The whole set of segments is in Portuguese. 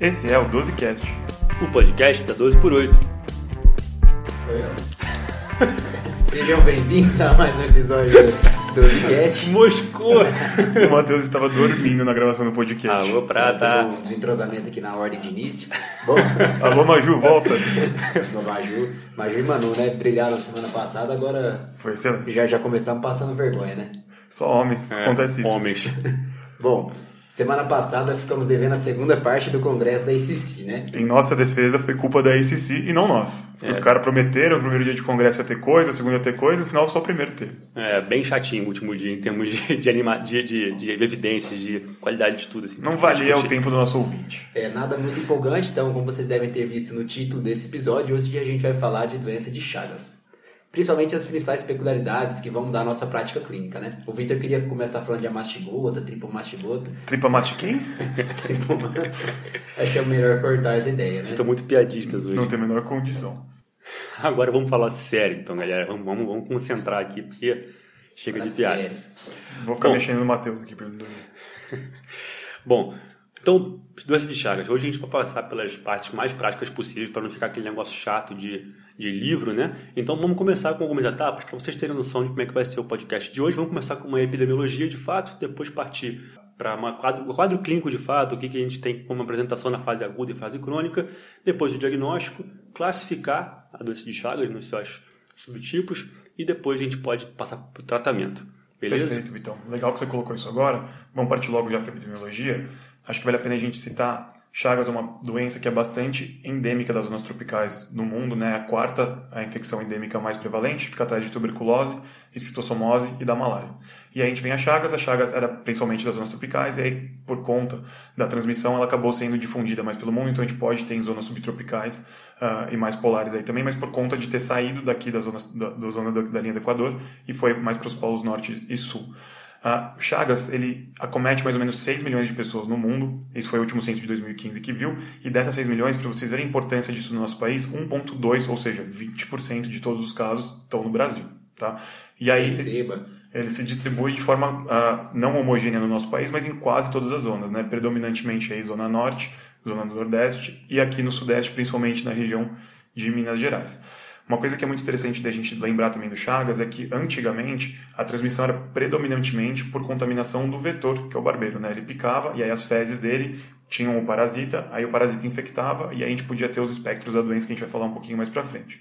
Esse é o 12Cast. O podcast da 12 por 8. Sou eu. Sejam bem-vindos a mais um episódio do 12Cast. Moscou! O Matheus estava dormindo na gravação do podcast. Alô, Prata. Um desentrosamento aqui na ordem de início. Bom, Alô, Maju, volta. o Maju, Maju e Manu, né? Brilharam semana passada, agora Foi excelente. já, já começamos passando vergonha, né? Só homem, É, acontece isso. Homens. Bom, semana passada ficamos devendo a segunda parte do congresso da ICC, né? Em nossa defesa, foi culpa da ACC e não nós. É. Os caras prometeram que o primeiro dia de congresso ia ter coisa, o segundo ia ter coisa, no final só o primeiro teve. É, bem chatinho o último dia em termos de, de, anima, de, de, de evidências, de qualidade de estudo. Assim. Não valia o tempo do nosso ouvinte. É nada muito empolgante, então, como vocês devem ter visto no título desse episódio, hoje a gente vai falar de doença de Chagas. Principalmente as principais peculiaridades que vão mudar a nossa prática clínica, né? O Victor queria começar falando de amastigota, tripomastigota. Tripa mastiquim? Tripo- Achei melhor cortar essa ideia, né? Estão muito piadistas hoje. Não tem a menor condição. Agora vamos falar sério, então, galera. Vamos, vamos, vamos concentrar aqui, porque chega de piada. Sério. Vou ficar Bom. mexendo no Matheus aqui pra ele não dormir. Bom, então, doença de Chagas. Hoje a gente vai passar pelas partes mais práticas possíveis para não ficar aquele negócio chato de, de livro, né? Então vamos começar com algumas etapas para vocês terem noção de como é que vai ser o podcast de hoje. Vamos começar com uma epidemiologia de fato, depois partir para um quadro, quadro clínico de fato, o que, que a gente tem como apresentação na fase aguda e fase crônica, depois o diagnóstico, classificar a doença de Chagas nos seus subtipos e depois a gente pode passar para o tratamento. Beleza? Perfeito, Vitão. Legal que você colocou isso agora. Vamos partir logo já para epidemiologia. Acho que vale a pena a gente citar Chagas é uma doença que é bastante endêmica das zonas tropicais no mundo, né? A quarta a infecção endêmica mais prevalente, fica atrás de tuberculose, esquistossomose e da malária. E aí a gente vem a Chagas, a Chagas era principalmente das zonas tropicais, e aí por conta da transmissão ela acabou sendo difundida mais pelo mundo, então a gente pode ter em zonas subtropicais ah, e mais polares aí também, mas por conta de ter saído daqui da zona, da, da zona da, da linha do Equador e foi mais para os polos norte e sul. Ah, Chagas, ele acomete mais ou menos 6 milhões de pessoas no mundo. Esse foi o último censo de 2015 que viu. E dessas 6 milhões, para vocês verem a importância disso no nosso país, 1,2, ou seja, 20% de todos os casos estão no Brasil. Tá? E aí, Receba. ele se distribui de forma ah, não homogênea no nosso país, mas em quase todas as zonas, né? predominantemente aí zona norte, zona do nordeste e aqui no sudeste, principalmente na região de Minas Gerais. Uma coisa que é muito interessante da gente lembrar também do Chagas é que antigamente a transmissão era predominantemente por contaminação do vetor, que é o barbeiro, né? Ele picava e aí as fezes dele tinham o parasita, aí o parasita infectava e aí a gente podia ter os espectros da doença que a gente vai falar um pouquinho mais pra frente.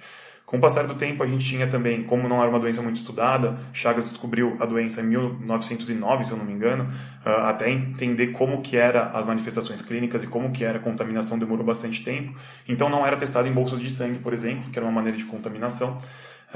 Com o passar do tempo, a gente tinha também, como não era uma doença muito estudada, Chagas descobriu a doença em 1909, se eu não me engano, ah, até entender como que era as manifestações clínicas e como que era a contaminação demorou bastante tempo. Então não era testado em bolsas de sangue, por exemplo, que era uma maneira de contaminação.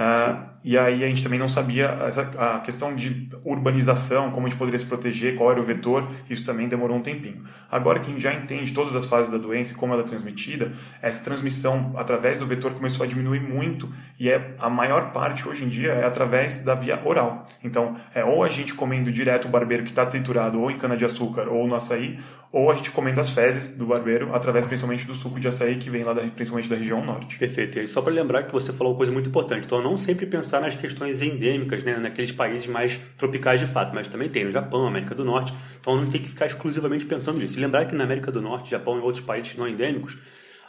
Ah, e aí a gente também não sabia essa, a questão de urbanização, como a gente poderia se proteger, qual era o vetor, isso também demorou um tempinho. Agora que a gente já entende todas as fases da doença e como ela é transmitida, essa transmissão através do vetor começou a diminuir muito e é a maior parte hoje em dia é através da via oral. Então, é ou a gente comendo direto o barbeiro que está triturado ou em cana-de-açúcar ou no açaí, ou a gente comendo as fezes do barbeiro através principalmente do suco de açaí que vem lá da, principalmente da região norte. Perfeito. E aí, só para lembrar que você falou uma coisa muito importante. Então, não sempre pensar nas questões endêmicas, né, naqueles países mais tropicais de fato, mas também tem no Japão, América do Norte. Então, não tem que ficar exclusivamente pensando nisso. E lembrar que na América do Norte, Japão e outros países não endêmicos,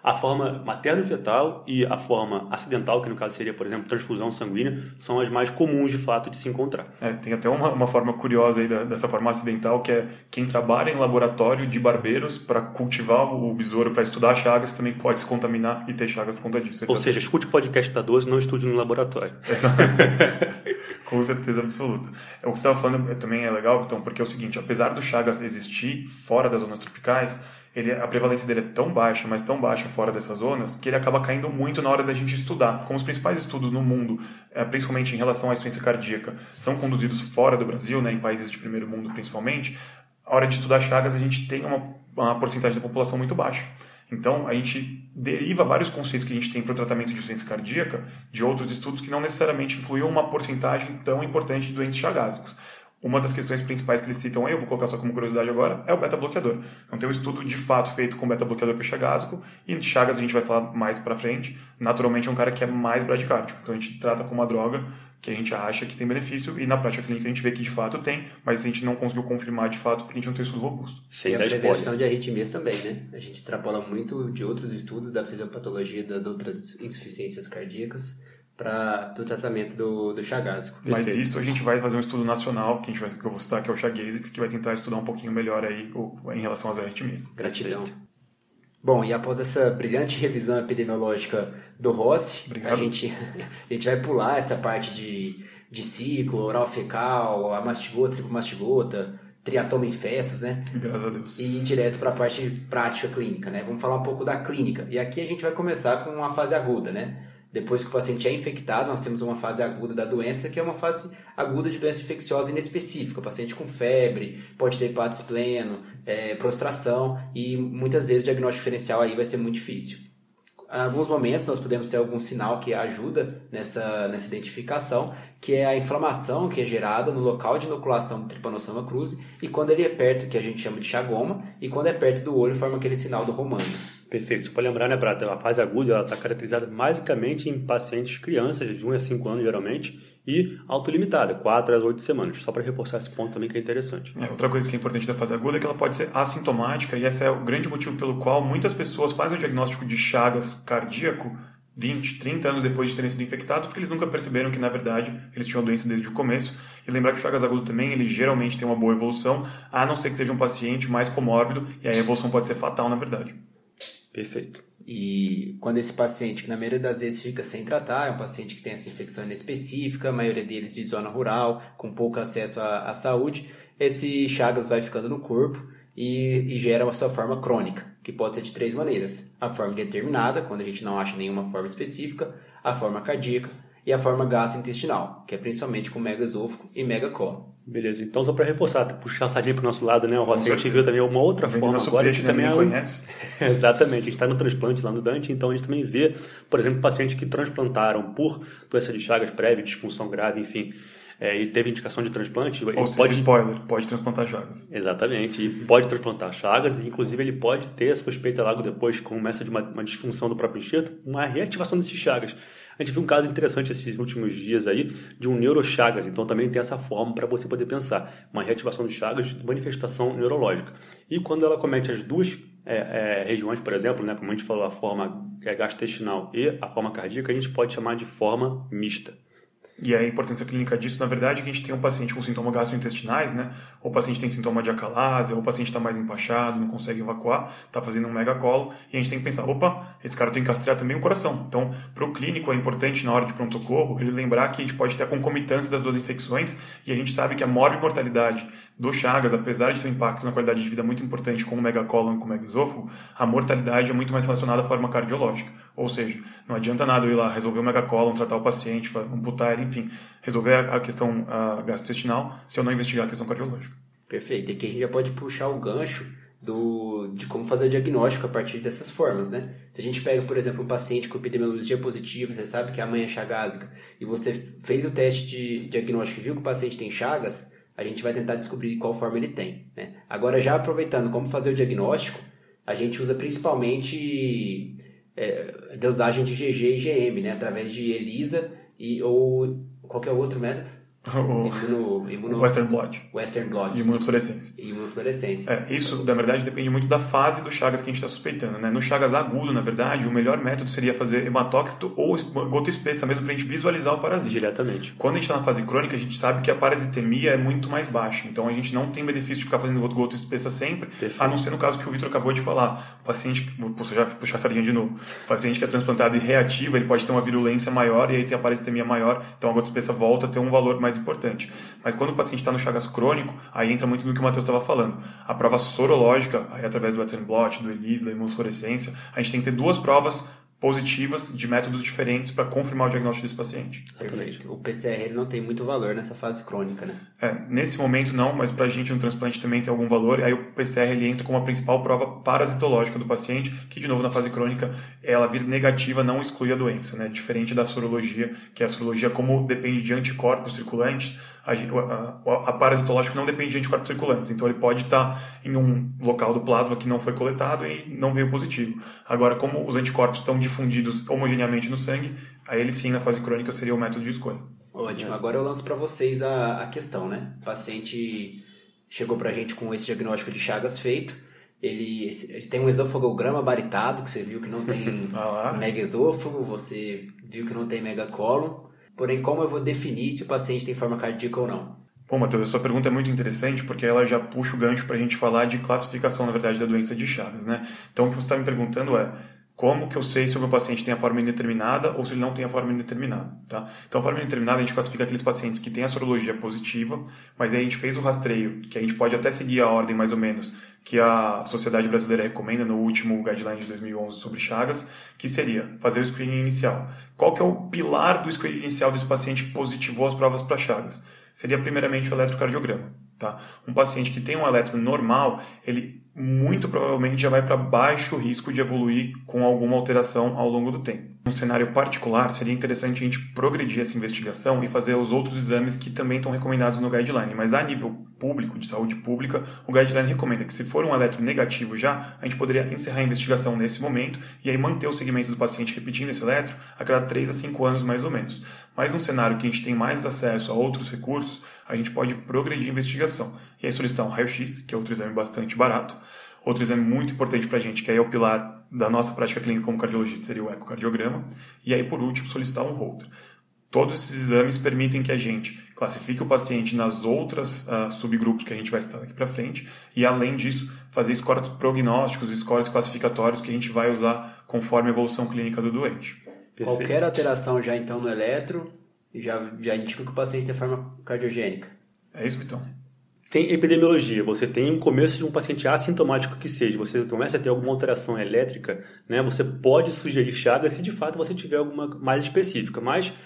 a forma materno-fetal e a forma acidental, que no caso seria, por exemplo, transfusão sanguínea, são as mais comuns de fato de se encontrar. É, tem até uma, uma forma curiosa aí da- dessa forma acidental, que é quem trabalha em laboratório de barbeiros para cultivar o besouro, para estudar chagas, também pode se contaminar e ter chagas por conta disso. Ou seja, escute o podcast da 12 não estude no laboratório. Com certeza absoluta. É, O que você estava falando também é legal, então, porque é o seguinte, apesar do Chagas existir fora das zonas tropicais, ele, a prevalência dele é tão baixa, mas tão baixa fora dessas zonas, que ele acaba caindo muito na hora da gente estudar. Como os principais estudos no mundo, eh, principalmente em relação à insuficiência cardíaca, são conduzidos fora do Brasil, né, em países de primeiro mundo principalmente, a hora de estudar Chagas a gente tem uma, uma porcentagem da população muito baixa. Então, a gente deriva vários conceitos que a gente tem para o tratamento de insuficiência cardíaca de outros estudos que não necessariamente incluíam uma porcentagem tão importante de doentes chagásicos. Uma das questões principais que eles citam aí, eu vou colocar só como curiosidade agora, é o beta-bloqueador. Então tem um estudo de fato feito com beta-bloqueador para chagásico, e Chagas a gente vai falar mais para frente, naturalmente é um cara que é mais bradicárdico. Então a gente trata como uma droga que a gente acha que tem benefício e na prática clínica a gente vê que de fato tem, mas a gente não conseguiu confirmar de fato porque a gente não tem estudo robusto. Sem e a prevenção de arritmias também, né? A gente extrapola muito de outros estudos da fisiopatologia das outras insuficiências cardíacas para o tratamento do, do chagásico. Mas isso a gente vai fazer um estudo nacional, que, a gente vai, que eu vou citar, que é o Chagasix, que vai tentar estudar um pouquinho melhor aí o, em relação às arritmias. Gratidão. Bom, e após essa brilhante revisão epidemiológica do Rossi, a gente, a gente vai pular essa parte de, de ciclo, oral fecal, a mastigota, tripomastigota, triatoma em festas, né? Graças a Deus. E ir direto para a parte prática clínica, né? Vamos falar um pouco da clínica. E aqui a gente vai começar com uma fase aguda, né? Depois que o paciente é infectado, nós temos uma fase aguda da doença, que é uma fase aguda de doença infecciosa inespecífica. O paciente com febre, pode ter hepatite pleno, é, prostração, e muitas vezes o diagnóstico diferencial aí vai ser muito difícil. Em alguns momentos nós podemos ter algum sinal que ajuda nessa, nessa identificação, que é a inflamação que é gerada no local de inoculação do Trypanosoma cruzi, e quando ele é perto, que a gente chama de chagoma, e quando é perto do olho, forma aquele sinal do romano. Perfeito. Você pode lembrar, né, Prata? A fase aguda está caracterizada basicamente em pacientes crianças, de 1 a 5 anos geralmente, e autolimitada, 4 a 8 semanas. Só para reforçar esse ponto também que é interessante. É, outra coisa que é importante da fase aguda é que ela pode ser assintomática, e esse é o grande motivo pelo qual muitas pessoas fazem o diagnóstico de Chagas cardíaco 20, 30 anos depois de terem sido infectados, porque eles nunca perceberam que, na verdade, eles tinham doença desde o começo. E lembrar que o Chagas agudo também, ele geralmente tem uma boa evolução, a não ser que seja um paciente mais comórbido, e aí a evolução pode ser fatal, na verdade. Perfeito. E quando esse paciente, que na maioria das vezes fica sem tratar, é um paciente que tem essa infecção inespecífica, a maioria deles de zona rural, com pouco acesso à, à saúde, esse Chagas vai ficando no corpo e, e, gera a sua forma crônica, que pode ser de três maneiras. A forma determinada, quando a gente não acha nenhuma forma específica, a forma cardíaca e a forma gastrointestinal, que é principalmente com megaesôfago e megacólon. Beleza, então só para reforçar, puxar a sardinha para o nosso lado, né, Rossi? A gente viu também uma outra forma agora, a gente também é conhece. Exatamente, a gente está no transplante lá no Dante, então a gente também vê, por exemplo, pacientes que transplantaram por doença de Chagas prévia, disfunção grave, enfim, é, e teve indicação de transplante. Ou seja, pode spoiler, pode transplantar chagas. Exatamente, e pode transplantar chagas, e inclusive ele pode ter a suspeita logo depois, com começa de uma, uma disfunção do próprio enxerto, uma reativação desses chagas. A gente viu um caso interessante esses últimos dias aí de um neurochagas, então também tem essa forma para você poder pensar, uma reativação de chagas de manifestação neurológica. E quando ela comete as duas é, é, regiões, por exemplo, né, como a gente falou, a forma é, gastrointestinal e a forma cardíaca, a gente pode chamar de forma mista. E a importância clínica disso, na verdade, é que a gente tem um paciente com sintomas gastrointestinais, né? Ou o paciente tem sintoma de acalásia, ou o paciente está mais empachado, não consegue evacuar, está fazendo um megacolo, e a gente tem que pensar, opa, esse cara tem que castrar também o coração. Então, para o clínico é importante, na hora de pronto-socorro, ele lembrar que a gente pode ter a concomitância das duas infecções, e a gente sabe que a morbimortalidade do Chagas, apesar de ter um impacto na qualidade de vida muito importante com o megacolon e com o megaesôfago, a mortalidade é muito mais relacionada à forma cardiológica. Ou seja, não adianta nada eu ir lá resolver o megacolon, tratar o paciente, amputar ele, enfim, resolver a questão gastrointestinal se eu não investigar a questão cardiológica. Perfeito. E aqui a gente já pode puxar o gancho do, de como fazer o diagnóstico a partir dessas formas, né? Se a gente pega, por exemplo, um paciente com epidemiologia positiva, você sabe que a mãe é chagásica, e você fez o teste de diagnóstico e viu que o paciente tem chagas, a gente vai tentar descobrir qual forma ele tem. Né? Agora, já aproveitando como fazer o diagnóstico, a gente usa principalmente é, dosagem de GG e GM, né? através de ELISA e, ou qualquer outro método. O imuno, Western Blot. Western Blot. Imunofluorescência. Imunofluorescência. É, isso, na verdade, depende muito da fase do Chagas que a gente está suspeitando. Né? No Chagas agudo, na verdade, o melhor método seria fazer hematócrito ou gota espessa, mesmo para a gente visualizar o parasita. Diretamente. Quando a gente está na fase crônica, a gente sabe que a parasitemia é muito mais baixa. Então, a gente não tem benefício de ficar fazendo gota espessa sempre, Perfeito. a não ser no caso que o Vitor acabou de falar. O paciente, vou já puxar a sardinha de novo. O paciente que é transplantado e reativo, ele pode ter uma virulência maior e aí tem a parasitemia maior. Então, a gota espessa volta a ter um valor mais importante. Mas quando o paciente está no Chagas crônico, aí entra muito no que o Matheus estava falando. A prova sorológica, aí através do Western blot, do ELISA, da imunofluorescência, a gente tem que ter duas provas positivas de métodos diferentes para confirmar o diagnóstico desse paciente. Perfeito. O PCR ele não tem muito valor nessa fase crônica, né? É, nesse momento não, mas para a gente no transplante também tem algum valor. Aí o PCR ele entra como a principal prova parasitológica do paciente, que de novo na fase crônica ela vir negativa não exclui a doença, né? Diferente da sorologia, que é a sorologia como depende de anticorpos circulantes, a, a, a parasitológico não depende de anticorpos circulantes, então ele pode estar em um local do plasma que não foi coletado e não veio positivo. Agora, como os anticorpos estão difundidos homogeneamente no sangue, aí ele sim, na fase crônica, seria o método de escolha. Ótimo, agora eu lanço para vocês a, a questão, né? O paciente chegou para a gente com esse diagnóstico de Chagas feito, ele, ele, tem um esofagograma baritado, que você viu que não tem ah megaesôfago, você viu que não tem megacólon. Porém, como eu vou definir se o paciente tem forma cardíaca ou não? Bom, Matheus, a sua pergunta é muito interessante porque ela já puxa o gancho para a gente falar de classificação, na verdade, da doença de Chagas, né? Então, o que você está me perguntando é como que eu sei se o meu paciente tem a forma indeterminada ou se ele não tem a forma indeterminada, tá? Então, a forma indeterminada a gente classifica aqueles pacientes que têm a sorologia positiva, mas aí a gente fez o rastreio, que a gente pode até seguir a ordem mais ou menos, que a Sociedade Brasileira recomenda no último guideline de 2011 sobre Chagas, que seria fazer o screening inicial. Qual que é o pilar do screening inicial desse paciente que positivou as provas para Chagas? Seria primeiramente o eletrocardiograma. Tá? Um paciente que tem um eletro normal, ele muito provavelmente já vai para baixo risco de evoluir com alguma alteração ao longo do tempo. Num cenário particular, seria interessante a gente progredir essa investigação e fazer os outros exames que também estão recomendados no guideline. Mas a nível público, de saúde pública, o guideline recomenda que se for um eletro negativo já, a gente poderia encerrar a investigação nesse momento e aí manter o segmento do paciente repetindo esse eletro a cada 3 a 5 anos mais ou menos. Mas num cenário que a gente tem mais acesso a outros recursos, a gente pode progredir a investigação. E aí solicitar um raio-x, que é outro exame bastante barato. Outro exame muito importante para a gente, que aí é o pilar da nossa prática clínica como cardiologista, seria o ecocardiograma. E aí, por último, solicitar um Holter. Todos esses exames permitem que a gente classifique o paciente nas outras uh, subgrupos que a gente vai estar aqui para frente e, além disso, fazer scores prognósticos, scores classificatórios que a gente vai usar conforme a evolução clínica do doente. Perfeito. Qualquer alteração já então no eletro já, já indica que o paciente tem forma cardiogênica. É isso, Vitão. Tem epidemiologia, você tem um começo de um paciente assintomático que seja, você começa a ter alguma alteração elétrica, né? Você pode sugerir chagas se de fato você tiver alguma mais específica, mas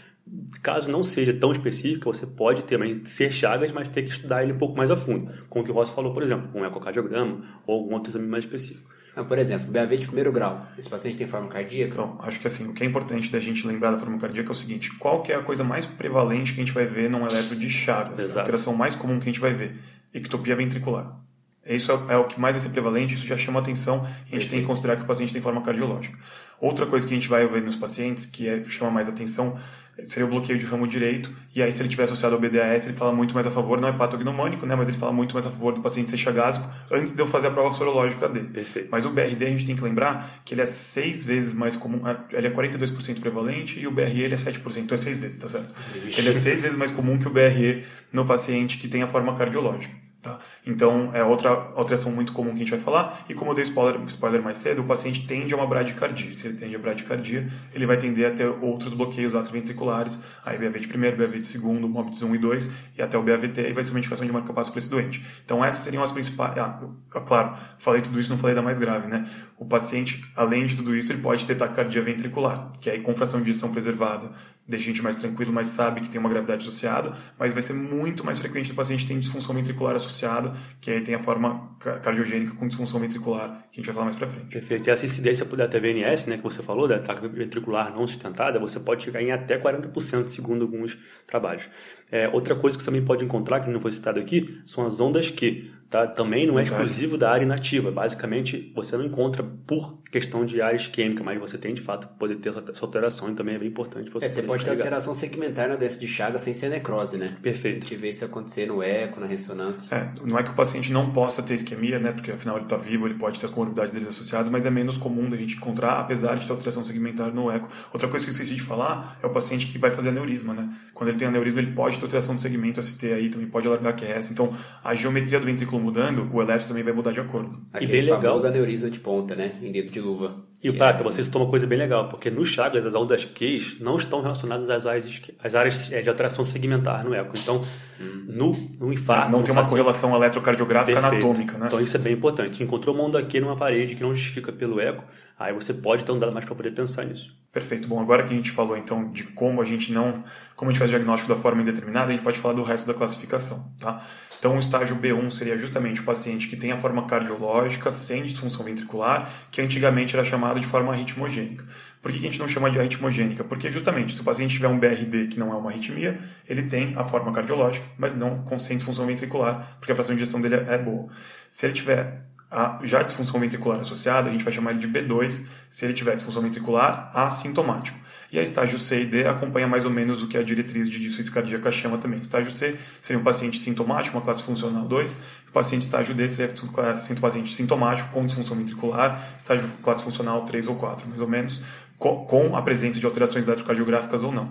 caso não seja tão específica, você pode também ser chagas, mas ter que estudar ele um pouco mais a fundo, com o que o Ross falou, por exemplo, com um ecocardiograma ou algum outro exame mais específico. Por exemplo, BAV de primeiro grau. Esse paciente tem forma cardíaca? Então, acho que assim, o que é importante da gente lembrar da forma cardíaca é o seguinte: qual que é a coisa mais prevalente que a gente vai ver num eletro de Chagas? Exato. A alteração mais comum que a gente vai ver? Ectopia ventricular. Isso é, é, o que mais vai ser prevalente, isso já chama atenção e a gente tem que considerar que o paciente tem forma cardiológica. Outra coisa que a gente vai ver nos pacientes, que é, chama mais atenção, seria o bloqueio de ramo direito, e aí se ele tiver associado ao BDAS, ele fala muito mais a favor, não é patognomônico, né, mas ele fala muito mais a favor do paciente ser chagásico antes de eu fazer a prova sorológica dele. Perfeito. Mas o BRD a gente tem que lembrar que ele é seis vezes mais comum, ele é 42% prevalente e o BRE ele é 7%, então é seis vezes, tá certo? Ele é seis vezes mais comum que o BRE no paciente que tem a forma cardiológica. Tá? Então, é outra alteração muito comum que a gente vai falar. E como eu dei spoiler, spoiler mais cedo, o paciente tende a uma bradicardia. Se ele tende a bradicardia, ele vai tender a ter outros bloqueios atrioventriculares, aí BAV de primeiro, BAV de segundo, MOBITS 1 e 2, e até o BAVT, e vai ser uma indicação de marca-passo para esse doente. Então, essas seriam as principais... Ah, claro, falei tudo isso, não falei da mais grave, né? O paciente, além de tudo isso, ele pode ter taquicardia ventricular, que é aí com fração de ejeção preservada, deixa a gente mais tranquilo, mas sabe que tem uma gravidade associada, mas vai ser muito mais frequente no paciente tem disfunção ventricular associada, que aí tem a forma cardiogênica com disfunção ventricular, que a gente vai falar mais pra frente. Perfeito. E essa incidência por TVNS, né, que você falou, da ataque ventricular não sustentada, você pode chegar em até 40%, segundo alguns trabalhos. É, outra coisa que você também pode encontrar, que não foi citado aqui, são as ondas Q. Tá? Também não é exclusivo da área inativa. Basicamente, você não encontra por questão de área isquêmica, mas você tem de fato poder ter essa alteração e também é bem importante você. É, você pode ter alteração segmentar na doença de Chagas sem ser necrose, né? Perfeito. A gente vê isso acontecer no eco, na ressonância. É, não é que o paciente não possa ter isquemia, né? Porque afinal ele está vivo, ele pode ter as comorbidades dele associadas, mas é menos comum da gente encontrar, apesar de ter alteração segmentar no eco. Outra coisa que eu esqueci de falar é o paciente que vai fazer aneurisma, né? Quando ele tem aneurisma, ele pode ter alteração do segmento ST aí, também pode alargar QS. Então, a geometria do ventrículo mudando, o eletro também vai mudar de acordo. Aquele e bem legal. aneurisma de ponta, né? Em dedo de luva. E o Prata, é... você citou uma coisa bem legal, porque no Chagas as ondas Qs não estão relacionadas às áreas, às áreas é, de alteração segmentar no eco. Então, hum. no, no infarto... Não tem uma correlação eletrocardiográfica Perfeito. anatômica, né? Então isso é bem importante. Encontrou uma onda Q numa parede que não justifica pelo eco, aí você pode ter um dado mais para poder pensar nisso. Perfeito. Bom, agora que a gente falou então de como a gente não, como a gente faz o diagnóstico da forma indeterminada, a gente pode falar do resto da classificação, tá? Então, o estágio B1 seria justamente o paciente que tem a forma cardiológica sem disfunção ventricular, que antigamente era chamado de forma ritmogênica. Por que a gente não chama de arritmogênica? Porque justamente, se o paciente tiver um BRD que não é uma arritmia, ele tem a forma cardiológica, mas não com sem disfunção ventricular, porque a fração de ejeção dele é boa. Se ele tiver a já disfunção ventricular associada, a gente vai chamar ele de B2. Se ele tiver disfunção ventricular, assintomático. E a estágio C e D acompanha mais ou menos o que a diretriz de disfunção cardíaca chama também. Estágio C seria um paciente sintomático, uma classe funcional 2. O paciente estágio D seria um paciente sintomático com disfunção ventricular, estágio classe funcional 3 ou 4, mais ou menos, com a presença de alterações eletrocardiográficas ou não.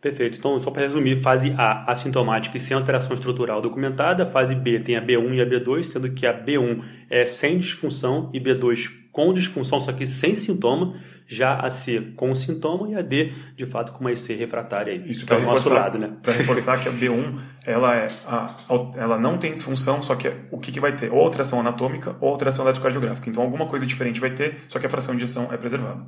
Perfeito. Então, só para resumir, fase A, assintomática e sem alteração estrutural documentada. Fase B tem a B1 e a B2, sendo que a B1 é sem disfunção e B2 com disfunção, só que sem sintoma. Já a C com sintoma e a D, de fato, com uma IC refratária aí. Isso para é reforçar, lado, né? Para reforçar que a B1 ela, é a, ela não tem disfunção, só que o que, que vai ter? Ou alteração anatômica ou alteração eletrocardiográfica. Então, alguma coisa diferente vai ter, só que a fração de injeção é preservada.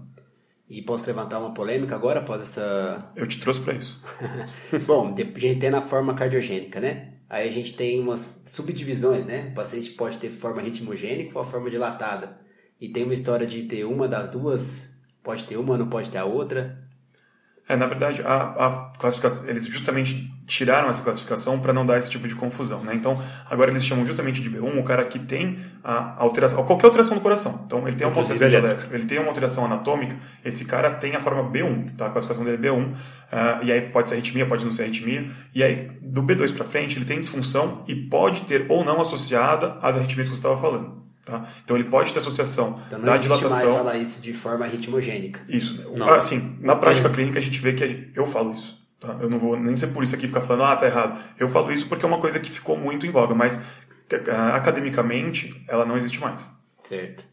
E posso levantar uma polêmica agora após essa. Eu te trouxe para isso. Bom, a gente tem na forma cardiogênica, né? Aí a gente tem umas subdivisões, né? O paciente pode ter forma ritmogênica ou a forma dilatada. E tem uma história de ter uma das duas, pode ter uma, não pode ter a outra. É, na verdade, a, a classificação, eles justamente tiraram essa classificação para não dar esse tipo de confusão, né? Então, agora eles chamam justamente de B1 o cara que tem a alteração, qualquer alteração do coração. Então, ele tem uma alteração ele tem uma alteração anatômica, esse cara tem a forma B1, tá? A classificação dele é B1, uh, e aí pode ser arritmia, pode não ser arritmia, e aí do B2 para frente ele tem disfunção e pode ter ou não associada às arritmias que você estava falando. Tá? Então ele pode ter associação então, não da existe dilatação. mais falar isso de forma ritmogênica. Isso. Não. Assim, na prática clínica a gente vê que eu falo isso. Tá? Eu não vou nem ser por isso aqui ficar falando, ah, tá errado. Eu falo isso porque é uma coisa que ficou muito em voga, mas academicamente ela não existe mais. Certo.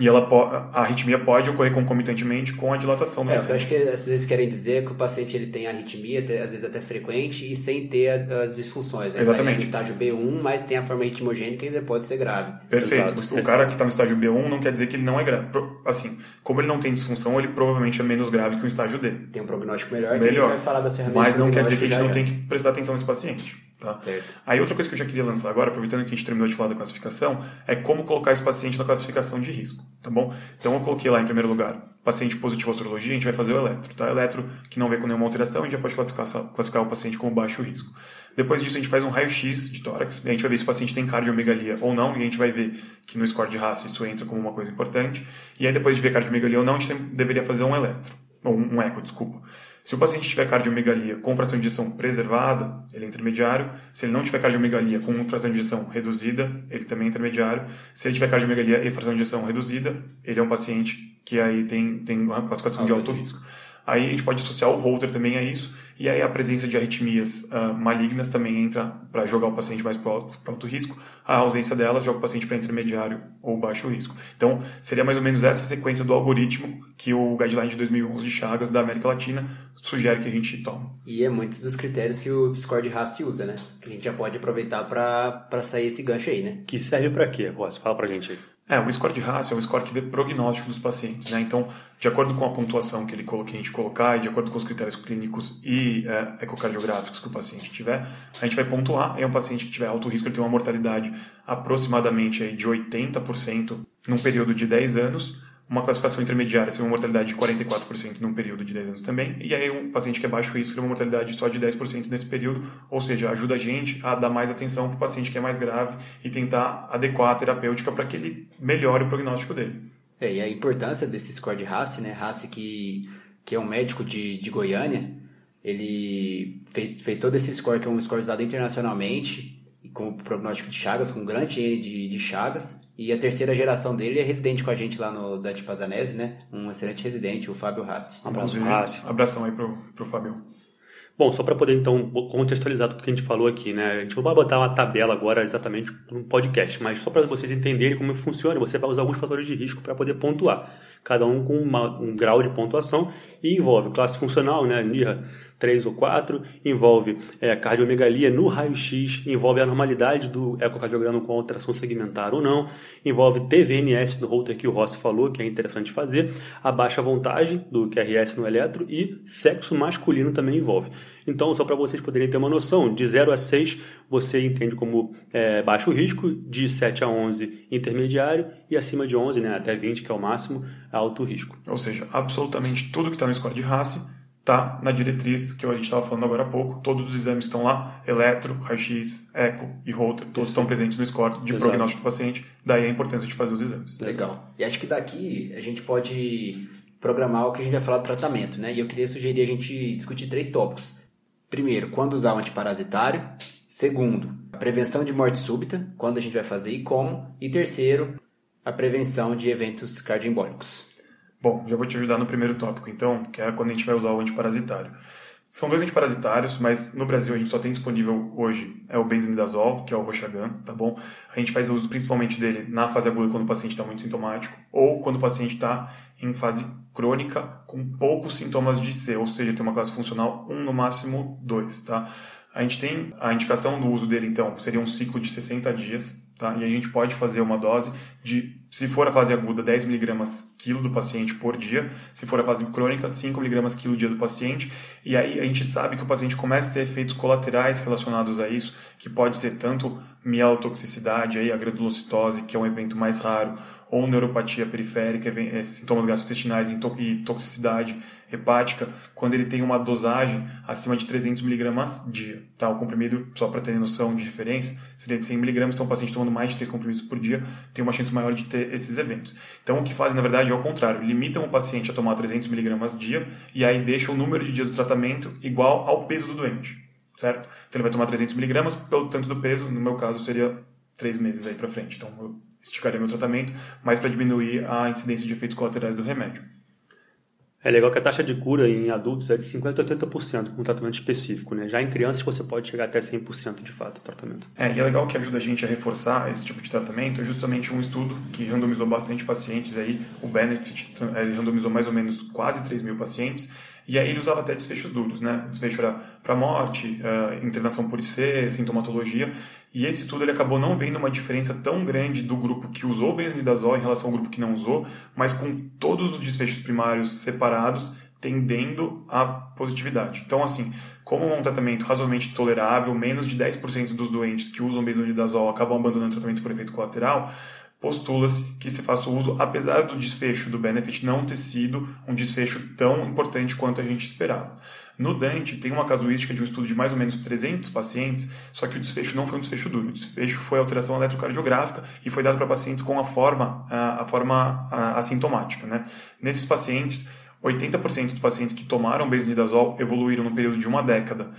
E ela a arritmia pode ocorrer concomitantemente com a dilatação do é, Eu acho que às vezes querem dizer que o paciente ele tem arritmia, às vezes até frequente, e sem ter as disfunções. Né? Exatamente. no estágio B1, mas tem a forma ritmogênica e ainda pode ser grave. Perfeito. Exato. O cara que está no estágio B1 não quer dizer que ele não é grave. Assim, como ele não tem disfunção, ele provavelmente é menos grave que o estágio D. Tem um prognóstico melhor, melhor. a gente vai falar das ferramentas Mas não quer dizer que a gente não tem que prestar atenção nesse paciente. Tá? Certo. Aí outra coisa que eu já queria lançar agora, aproveitando que a gente terminou de falar da classificação, é como colocar esse paciente na classificação de risco, tá bom? Então eu coloquei lá em primeiro lugar, paciente positivo à sorologia, a gente vai fazer o eletro, tá? Eletro que não vê com nenhuma alteração, a gente já pode classificar, classificar o paciente como baixo risco. Depois disso a gente faz um raio-x de tórax, e a gente vai ver se o paciente tem cardiomegalia ou não, e a gente vai ver que no score de raça isso entra como uma coisa importante. E aí depois de ver cardiomegalia ou não, a gente deveria fazer um eletro, ou um eco, desculpa. Se o paciente tiver cardiomegalia com fração de injeção preservada, ele é intermediário. Se ele não tiver cardiomegalia com fração de injeção reduzida, ele também é intermediário. Se ele tiver cardiomegalia e fração de injeção reduzida, ele é um paciente que aí tem, tem uma classificação alto de alto risco. risco. Aí a gente pode associar o Holter também a isso, e aí a presença de arritmias uh, malignas também entra para jogar o paciente mais para alto, alto, risco, a ausência delas joga o paciente para intermediário ou baixo risco. Então, seria mais ou menos essa sequência do algoritmo que o guideline de 2011 de Chagas da América Latina sugere que a gente tome. E é muitos dos critérios que o score de Haas usa, né? Que a gente já pode aproveitar para sair esse gancho aí, né? Que serve para quê, Ross? Fala para a gente aí. É, o score de raça é um score que vê prognóstico dos pacientes, né? Então, de acordo com a pontuação que, ele, que a gente colocar e de acordo com os critérios clínicos e é, ecocardiográficos que o paciente tiver, a gente vai pontuar. É um paciente que tiver alto risco, ele tem uma mortalidade aproximadamente aí de 80% num período de 10 anos uma classificação intermediária seria uma mortalidade de 44% num período de 10 anos também, e aí um paciente que é baixo risco teria uma mortalidade só de 10% nesse período, ou seja, ajuda a gente a dar mais atenção para o paciente que é mais grave e tentar adequar a terapêutica para que ele melhore o prognóstico dele. É, e a importância desse score de Hasse, né? Hasse que, que é um médico de, de Goiânia, ele fez, fez todo esse score, que é um score usado internacionalmente, com o prognóstico de Chagas, com grande N de, de Chagas, e a terceira geração dele é residente com a gente lá no Dante Pazanese, né? Um excelente residente, o Fábio Rassi. Um abraço, Rassi. Abração aí pro, pro Fábio. Bom, só para poder então contextualizar tudo que a gente falou aqui, né? A gente não vai botar uma tabela agora exatamente no podcast, mas só para vocês entenderem como funciona, você vai usar alguns fatores de risco para poder pontuar, cada um com uma, um grau de pontuação e envolve classe funcional, né? NIRA 3 ou 4, envolve é, cardiomegalia no raio-x, envolve a normalidade do ecocardiograma com alteração segmentar ou não, envolve TVNS do Holter que o Rossi falou, que é interessante fazer, a baixa voltagem do QRS no eletro e sexo masculino também envolve. Então, só para vocês poderem ter uma noção, de 0 a 6 você entende como é, baixo risco, de 7 a 11 intermediário e acima de 11, né, até 20, que é o máximo, alto risco. Ou seja, absolutamente tudo que está no score de raça está na diretriz que a gente estava falando agora há pouco. Todos os exames estão lá, eletro, raio-x, eco e Holter, todos estão presentes no score de Exato. prognóstico do paciente. Daí a importância de fazer os exames. Legal. E acho que daqui a gente pode programar o que a gente vai falar do tratamento, né? E eu queria sugerir a gente discutir três tópicos. Primeiro, quando usar o antiparasitário. Segundo, a prevenção de morte súbita, quando a gente vai fazer e como. E terceiro, a prevenção de eventos cardioembólicos. Bom, já vou te ajudar no primeiro tópico, então, que é quando a gente vai usar o antiparasitário. São dois antiparasitários, mas no Brasil a gente só tem disponível hoje é o benzimidazol, que é o Roxagan, tá bom? A gente faz uso principalmente dele na fase aguda quando o paciente está muito sintomático ou quando o paciente está em fase crônica com poucos sintomas de C, ou seja, tem uma classe funcional 1 no máximo 2, tá? A gente tem a indicação do uso dele, então, seria um ciclo de 60 dias, tá? E a gente pode fazer uma dose de, se for a fase aguda, 10 mg quilo do paciente por dia, se for a fase crônica, 5 mg quilo dia do paciente, e aí a gente sabe que o paciente começa a ter efeitos colaterais relacionados a isso, que pode ser tanto mielotoxicidade, aí a granulocitose, que é um evento mais raro, ou neuropatia periférica, é, sintomas gastrointestinais e toxicidade hepática, quando ele tem uma dosagem acima de 300 mg dia. Tá? O comprimido, só para ter noção de referência, seria de 100 mg, então o paciente tomando mais de 3 comprimidos por dia tem uma chance maior de ter esses eventos. Então o que fazem, na verdade, é o contrário, limitam o paciente a tomar 300 mg dia e aí deixam o número de dias do tratamento igual ao peso do doente, certo? Então ele vai tomar 300 mg pelo tanto do peso, no meu caso seria 3 meses aí para frente. Então eu esticaria meu tratamento, mas para diminuir a incidência de efeitos colaterais do remédio. É legal que a taxa de cura em adultos é de 50% a 80% com um tratamento específico, né? Já em crianças você pode chegar até 100% de fato o tratamento. É, e é legal que ajuda a gente a reforçar esse tipo de tratamento, é justamente um estudo que randomizou bastante pacientes aí, o Benefit, ele randomizou mais ou menos quase 3 mil pacientes, e aí ele usava até desfechos duros, né? Desfecho era para morte, uh, internação por IC, sintomatologia. E esse estudo ele acabou não vendo uma diferença tão grande do grupo que usou benznidazol em relação ao grupo que não usou, mas com todos os desfechos primários separados tendendo à positividade. Então, assim, como é um tratamento razoavelmente tolerável, menos de 10% dos doentes que usam benznidazol acabam abandonando o tratamento por efeito colateral, postula-se que se faça o uso, apesar do desfecho do benefit não ter sido um desfecho tão importante quanto a gente esperava. No Dante, tem uma casuística de um estudo de mais ou menos 300 pacientes, só que o desfecho não foi um desfecho duro. O desfecho foi alteração eletrocardiográfica e foi dado para pacientes com a forma, a forma assintomática. Né? Nesses pacientes, 80% dos pacientes que tomaram benznidazol evoluíram no período de uma década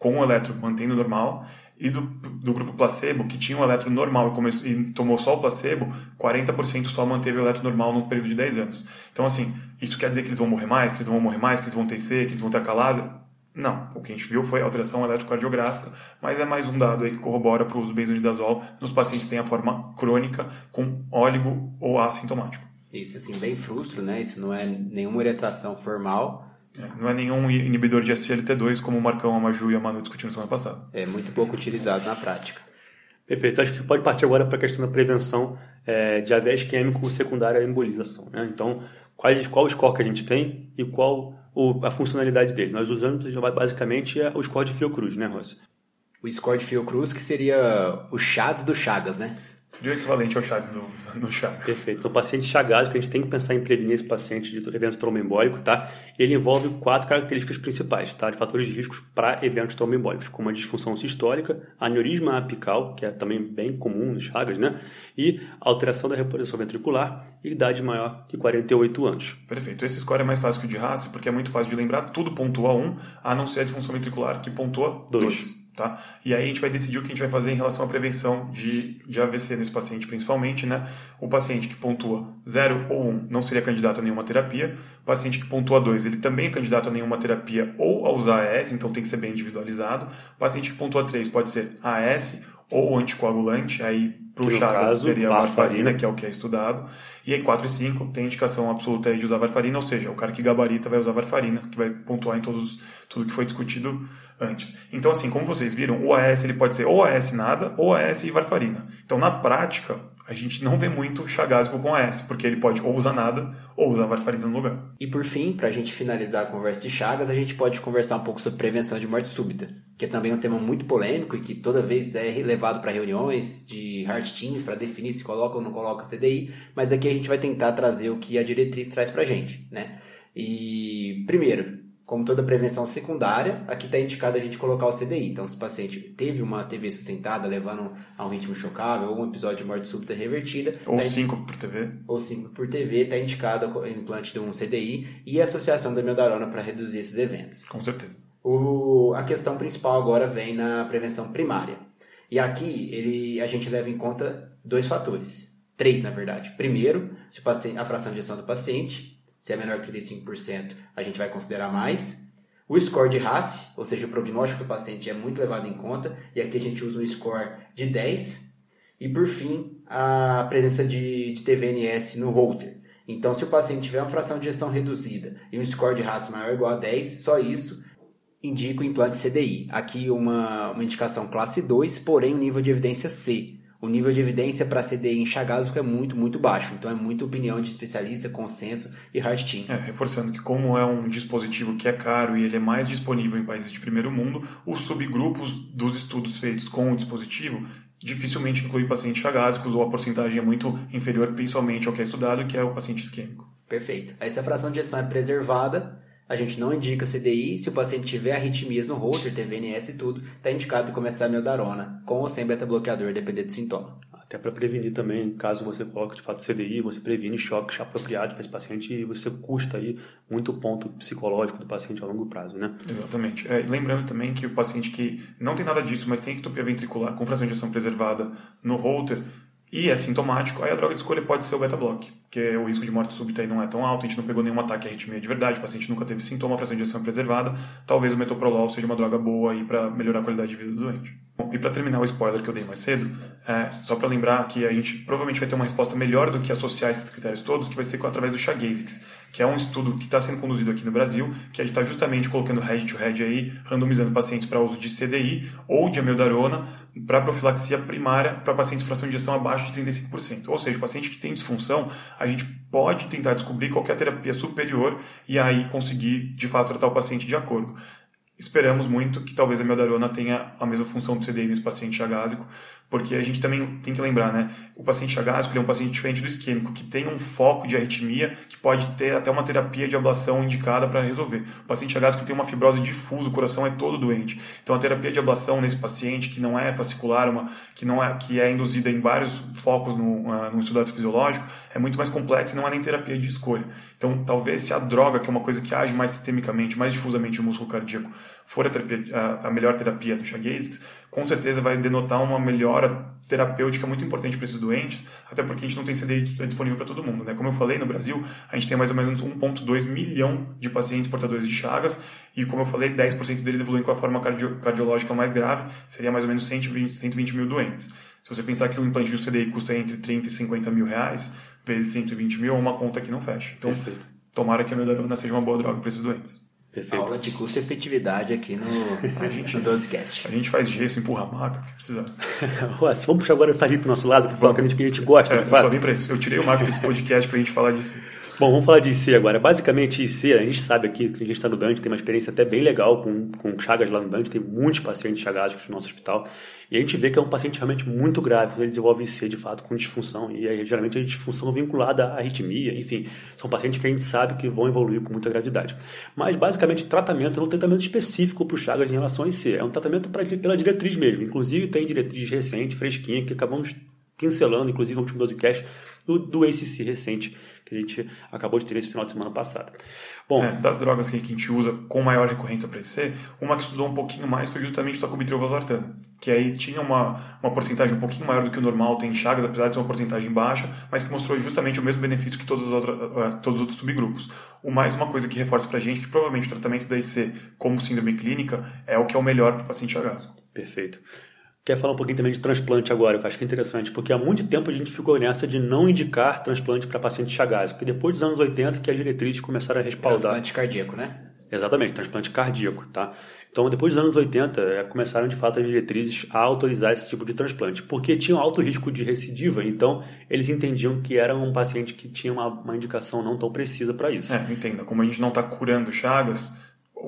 com o eletro mantendo normal e do, do grupo placebo, que tinha um eletro normal e, começou, e tomou só o placebo, 40% só manteve o eletro normal num período de 10 anos. Então, assim, isso quer dizer que eles vão morrer mais, que eles vão morrer mais, que eles vão ter C, que eles vão ter acalase? Não. O que a gente viu foi alteração eletrocardiográfica, mas é mais um dado aí que corrobora para o uso do benzonidazol nos pacientes que têm a forma crônica com óligo ou assintomático. Isso, assim, bem frustro, né? Isso não é nenhuma orientação formal, não é nenhum inibidor de SGLT2 como o Marcão, a Maju e a Manu discutiram semana passada. É muito pouco utilizado na prática. Perfeito. Acho que pode partir agora para a questão da prevenção é, de AVS químico secundária à embolização. Né? Então, quais, qual o score que a gente tem e qual o, a funcionalidade dele. Nós usamos basicamente é o score de Fiocruz, né, Rossi? O score de Fiocruz, que seria o Chagas do Chagas, né? Seria o equivalente ao chats do, no Chagas. Perfeito. Então, paciente chagásico, a gente tem que pensar em prevenir esse paciente de evento tromboembólico, tá? Ele envolve quatro características principais, tá? De fatores de riscos para eventos tromboembólicos, como a disfunção sistólica, aneurisma apical, que é também bem comum nos chagas, né? E alteração da reposição ventricular e idade maior que 48 anos. Perfeito. Esse score é mais fácil que o de raça, porque é muito fácil de lembrar. Tudo pontua 1, um, a não ser a disfunção ventricular, que pontua 2. Tá? E aí a gente vai decidir o que a gente vai fazer em relação à prevenção de, de AVC nesse paciente, principalmente, né? O paciente que pontua 0 ou 1 um, não seria candidato a nenhuma terapia. O paciente que pontua 2, ele também é candidato a nenhuma terapia ou a usar AS, então tem que ser bem individualizado. O paciente que pontua 3 pode ser AS ou anticoagulante, aí para o Chagas seria a varfarina, que é o que é estudado. E aí 4 e 5 tem indicação absoluta de usar varfarina, ou seja, o cara que gabarita vai usar varfarina, que vai pontuar em todos, tudo que foi discutido antes. Então, assim, como vocês viram, o AS ele pode ser ou AS nada ou AS e varfarina. Então, na prática, a gente não vê muito chagásico com AS, porque ele pode ou usar nada ou usar varfarina no lugar. E por fim, para a gente finalizar a conversa de Chagas, a gente pode conversar um pouco sobre prevenção de morte súbita, que é também um tema muito polêmico e que toda vez é relevado para reuniões de hard teams para definir se coloca ou não coloca CDI, mas aqui a gente vai tentar trazer o que a diretriz traz para a gente, né? E primeiro, como toda prevenção secundária, aqui está indicado a gente colocar o CDI. Então, se o paciente teve uma TV sustentada, levando a um ritmo chocável, ou um episódio de morte súbita revertida. Ou tá 5 por TV. Ou 5 por TV, está indicado o implante de um CDI e a associação da miodarona para reduzir esses eventos. Com certeza. O, a questão principal agora vem na prevenção primária. E aqui ele, a gente leva em conta dois fatores. Três, na verdade. Primeiro, se a fração de ejeção do paciente se é menor que 35%, a gente vai considerar mais. O score de RACE, ou seja, o prognóstico do paciente é muito levado em conta, e aqui a gente usa um score de 10. E por fim, a presença de, de TVNS no holter. Então, se o paciente tiver uma fração de injeção reduzida e um score de RACE maior ou igual a 10, só isso indica o implante CDI. Aqui uma, uma indicação classe 2, porém o um nível de evidência C o nível de evidência para CDI em chagásico é muito, muito baixo. Então é muita opinião de especialista, consenso e hard team. É, reforçando que como é um dispositivo que é caro e ele é mais disponível em países de primeiro mundo, os subgrupos dos estudos feitos com o dispositivo dificilmente incluem pacientes chagásicos ou a porcentagem é muito inferior principalmente ao que é estudado, que é o paciente isquêmico. Perfeito. Aí se a fração de ejeção é preservada, a gente não indica CDI. Se o paciente tiver arritmias no holter, TVNS e tudo, está indicado começar a meldarona, com ou sem beta-bloqueador, dependendo do sintoma. Até para prevenir também, caso você coloque de fato CDI, você previne choques apropriados para esse paciente e você custa aí muito ponto psicológico do paciente a longo prazo, né? Exatamente. É, lembrando também que o paciente que não tem nada disso, mas tem ectopia ventricular com fração de ação preservada no holter, e é sintomático, aí a droga de escolha pode ser o beta-block, porque o risco de morte súbita aí não é tão alto, a gente não pegou nenhum ataque à arritmia de verdade, o paciente nunca teve sintoma, a fração de injeção preservada, talvez o metoprolol seja uma droga boa aí para melhorar a qualidade de vida do doente. Bom, e para terminar o spoiler que eu dei mais cedo, é, só para lembrar que a gente provavelmente vai ter uma resposta melhor do que associar esses critérios todos, que vai ser através do Chagasix, que é um estudo que está sendo conduzido aqui no Brasil, que a gente está justamente colocando head-to-head aí, randomizando pacientes para uso de CDI ou de amiodarona, para profilaxia primária para pacientes fração de injeção abaixo de 35%. Ou seja, paciente que tem disfunção, a gente pode tentar descobrir qualquer terapia superior e aí conseguir, de fato, tratar o paciente de acordo. Esperamos muito que talvez a meldarona tenha a mesma função do CDI nesse paciente chagásico, porque a gente também tem que lembrar, né? O paciente chagásico é um paciente diferente do isquêmico, que tem um foco de arritmia, que pode ter até uma terapia de ablação indicada para resolver. O paciente chagásico tem uma fibrose difusa, o coração é todo doente. Então a terapia de ablação nesse paciente, que não é fascicular, uma, que, não é, que é induzida em vários focos no, uh, no estudado fisiológico, é muito mais complexa e não é nem terapia de escolha. Então talvez se a droga, que é uma coisa que age mais sistemicamente, mais difusamente no músculo cardíaco, for a, terapia, a, a melhor terapia do Chagasix, com certeza vai denotar uma melhora terapêutica muito importante para esses doentes, até porque a gente não tem CDI disponível para todo mundo. Né? Como eu falei, no Brasil, a gente tem mais ou menos 1,2 milhão de pacientes portadores de Chagas, e como eu falei, 10% deles evoluem com a forma cardio cardiológica mais grave, seria mais ou menos 120, 120 mil doentes. Se você pensar que o implante de um CDI custa entre 30 e 50 mil reais, vezes 120 mil, é uma conta que não fecha. Então, Perfeito. tomara que a melhorona seja uma boa droga para esses doentes. Perfeito. Aula de custo e efetividade aqui no, a gente, no 12cast. A gente faz gesso, empurra a maca, que precisa. vamos puxar agora o sargento pro nosso lado, que, que, a gente, que a gente gosta, é, de fato. Eu só vim pra isso. Eu tirei o maca desse podcast pra gente falar disso. Bom, vamos falar de IC agora. Basicamente, IC, a gente sabe aqui que a gente está no Dante, tem uma experiência até bem legal com, com chagas lá no Dante, tem muitos pacientes chagásicos no nosso hospital. E a gente vê que é um paciente realmente muito grave ele desenvolve IC, de fato, com disfunção. E aí, geralmente a disfunção vinculada à arritmia, enfim. São pacientes que a gente sabe que vão evoluir com muita gravidade. Mas, basicamente, o tratamento é um tratamento específico para o chagas em relação a IC. É um tratamento pra, pela diretriz mesmo. Inclusive, tem diretriz recente, fresquinha, que acabamos pincelando, inclusive no último 12 cast, do, do ACC recente, que a gente acabou de ter esse final de semana passado. Bom, é, das drogas que a gente usa com maior recorrência para EC, uma que estudou um pouquinho mais foi justamente o sacubitril valsartano, que aí tinha uma, uma porcentagem um pouquinho maior do que o normal tem em Chagas, apesar de ter uma porcentagem baixa, mas que mostrou justamente o mesmo benefício que todos os, outros, uh, todos os outros subgrupos. O mais uma coisa que reforça para a gente que provavelmente o tratamento da EC como síndrome clínica é o que é o melhor para o paciente chagásico. Perfeito. Quer falar um pouquinho também de transplante agora, que eu acho que é interessante, porque há muito tempo a gente ficou nessa de não indicar transplante para paciente Chagas, porque depois dos anos 80 que as diretrizes começaram a respaldar. Transplante cardíaco, né? Exatamente, transplante cardíaco, tá? Então, depois dos anos 80, é, começaram de fato as diretrizes a autorizar esse tipo de transplante, porque tinham alto risco de recidiva, então eles entendiam que era um paciente que tinha uma, uma indicação não tão precisa para isso. É, entenda, como a gente não está curando Chagas,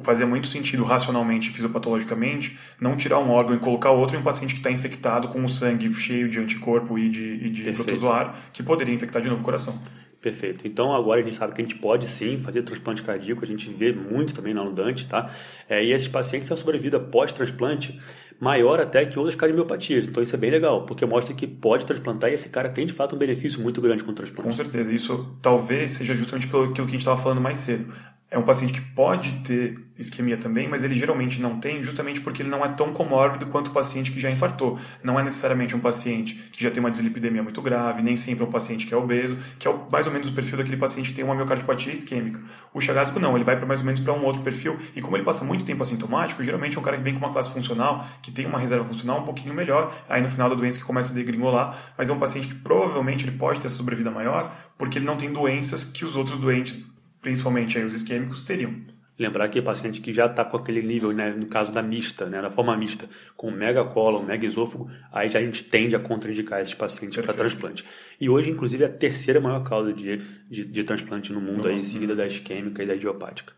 fazia muito sentido racionalmente e fisiopatologicamente não tirar um órgão e colocar outro em um paciente que está infectado com o sangue cheio de anticorpo e de, e de protozoário, que poderia infectar de novo o coração. Perfeito. Então agora a gente sabe que a gente pode sim fazer transplante cardíaco, a gente vê muito também na Ludante, tá? É, e esses pacientes a sobrevida pós-transplante maior até que outras cardiomiopatias. Então isso é bem legal, porque mostra que pode transplantar e esse cara tem de fato um benefício muito grande com o transplante. Com certeza. Isso talvez seja justamente pelo que a gente estava falando mais cedo é um paciente que pode ter isquemia também, mas ele geralmente não tem, justamente porque ele não é tão comórbido quanto o paciente que já infartou. Não é necessariamente um paciente que já tem uma dislipidemia muito grave, nem sempre um paciente que é obeso, que é mais ou menos o perfil daquele paciente que tem uma miocardiopatia isquêmica. O chagásico não, ele vai para mais ou menos para um outro perfil, e como ele passa muito tempo assintomático, geralmente é um cara que vem com uma classe funcional, que tem uma reserva funcional um pouquinho melhor, aí no final da doença que começa a degringolar, mas é um paciente que provavelmente ele pode ter sobrevida maior, porque ele não tem doenças que os outros doentes principalmente aí os isquêmicos, teriam. Lembrar que paciente que já está com aquele nível, né, no caso da mista, né, da forma mista, com mega cólon, mega esôfago, aí já a gente tende a contraindicar esses pacientes para transplante. E hoje, inclusive, é a terceira maior causa de, de, de transplante no mundo, aí, em seguida da isquêmica e da idiopática.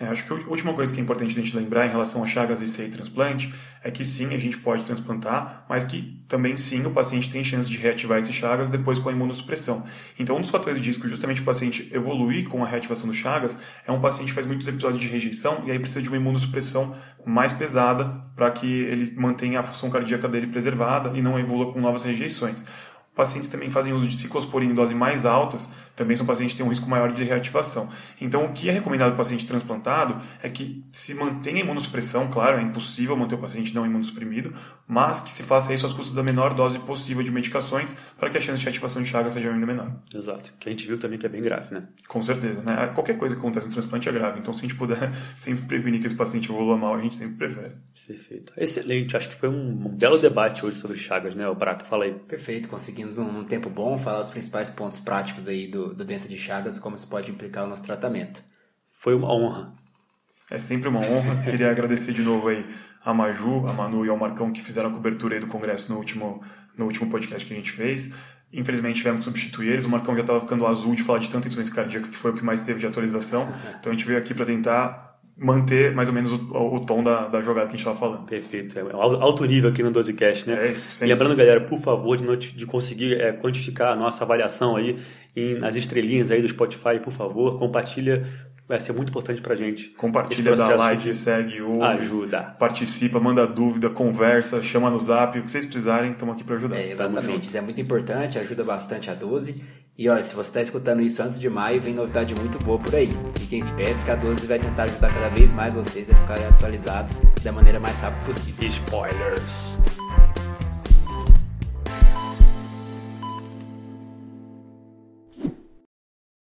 É, acho que a última coisa que é importante a gente lembrar em relação a chagas IC e transplante é que sim, a gente pode transplantar, mas que também sim o paciente tem chance de reativar esses chagas depois com a imunossupressão. Então, um dos fatores de risco justamente o paciente evoluir com a reativação do chagas é um paciente que faz muitos episódios de rejeição e aí precisa de uma imunossupressão mais pesada para que ele mantenha a função cardíaca dele preservada e não evolua com novas rejeições. Pacientes também fazem uso de ciclosporina em doses mais altas, também são pacientes que têm um risco maior de reativação. Então, o que é recomendado para o paciente transplantado é que se mantenha a imunossupressão, claro, é impossível manter o paciente não imunossuprimido, mas que se faça isso às custas da menor dose possível de medicações para que a chance de ativação de chagas seja ainda menor. Exato. Que a gente viu também que é bem grave, né? Com certeza, né? Qualquer coisa que acontece no transplante é grave, então se a gente puder sempre prevenir que esse paciente evolua mal, a gente sempre prefere. Perfeito. Excelente. Acho que foi um belo debate hoje sobre chagas, né? O Prata, fala aí. Perfeito. Conseguimos num tempo bom falar os principais pontos práticos aí do da doença de Chagas, como isso pode implicar o nosso tratamento. Foi uma honra. É sempre uma honra. Queria agradecer de novo aí a Maju, a Manu e ao Marcão que fizeram a cobertura aí do congresso no último, no último podcast que a gente fez. Infelizmente tivemos que substituir eles. O Marcão já estava ficando azul de falar de tanta insuficiência cardíaca que foi o que mais teve de atualização. Então a gente veio aqui para tentar manter mais ou menos o, o tom da, da, jogada que a gente estava falando. Perfeito. É alto nível aqui no 12Cast, né? É isso, Lembrando, galera, por favor, de, de conseguir é, quantificar a nossa avaliação aí em, nas estrelinhas aí do Spotify, por favor, compartilha. Vai ser muito importante pra gente. Compartilha, dá like, segue, ouve. Ajuda. Participa, manda dúvida, conversa, chama no zap. O que vocês precisarem, estamos aqui para ajudar. É, exatamente. Isso é muito importante, ajuda bastante a 12. E olha, se você está escutando isso antes de maio, vem novidade muito boa por aí. Fiquem espertos que a 12 vai tentar ajudar cada vez mais vocês a ficarem atualizados da maneira mais rápida possível. Spoilers!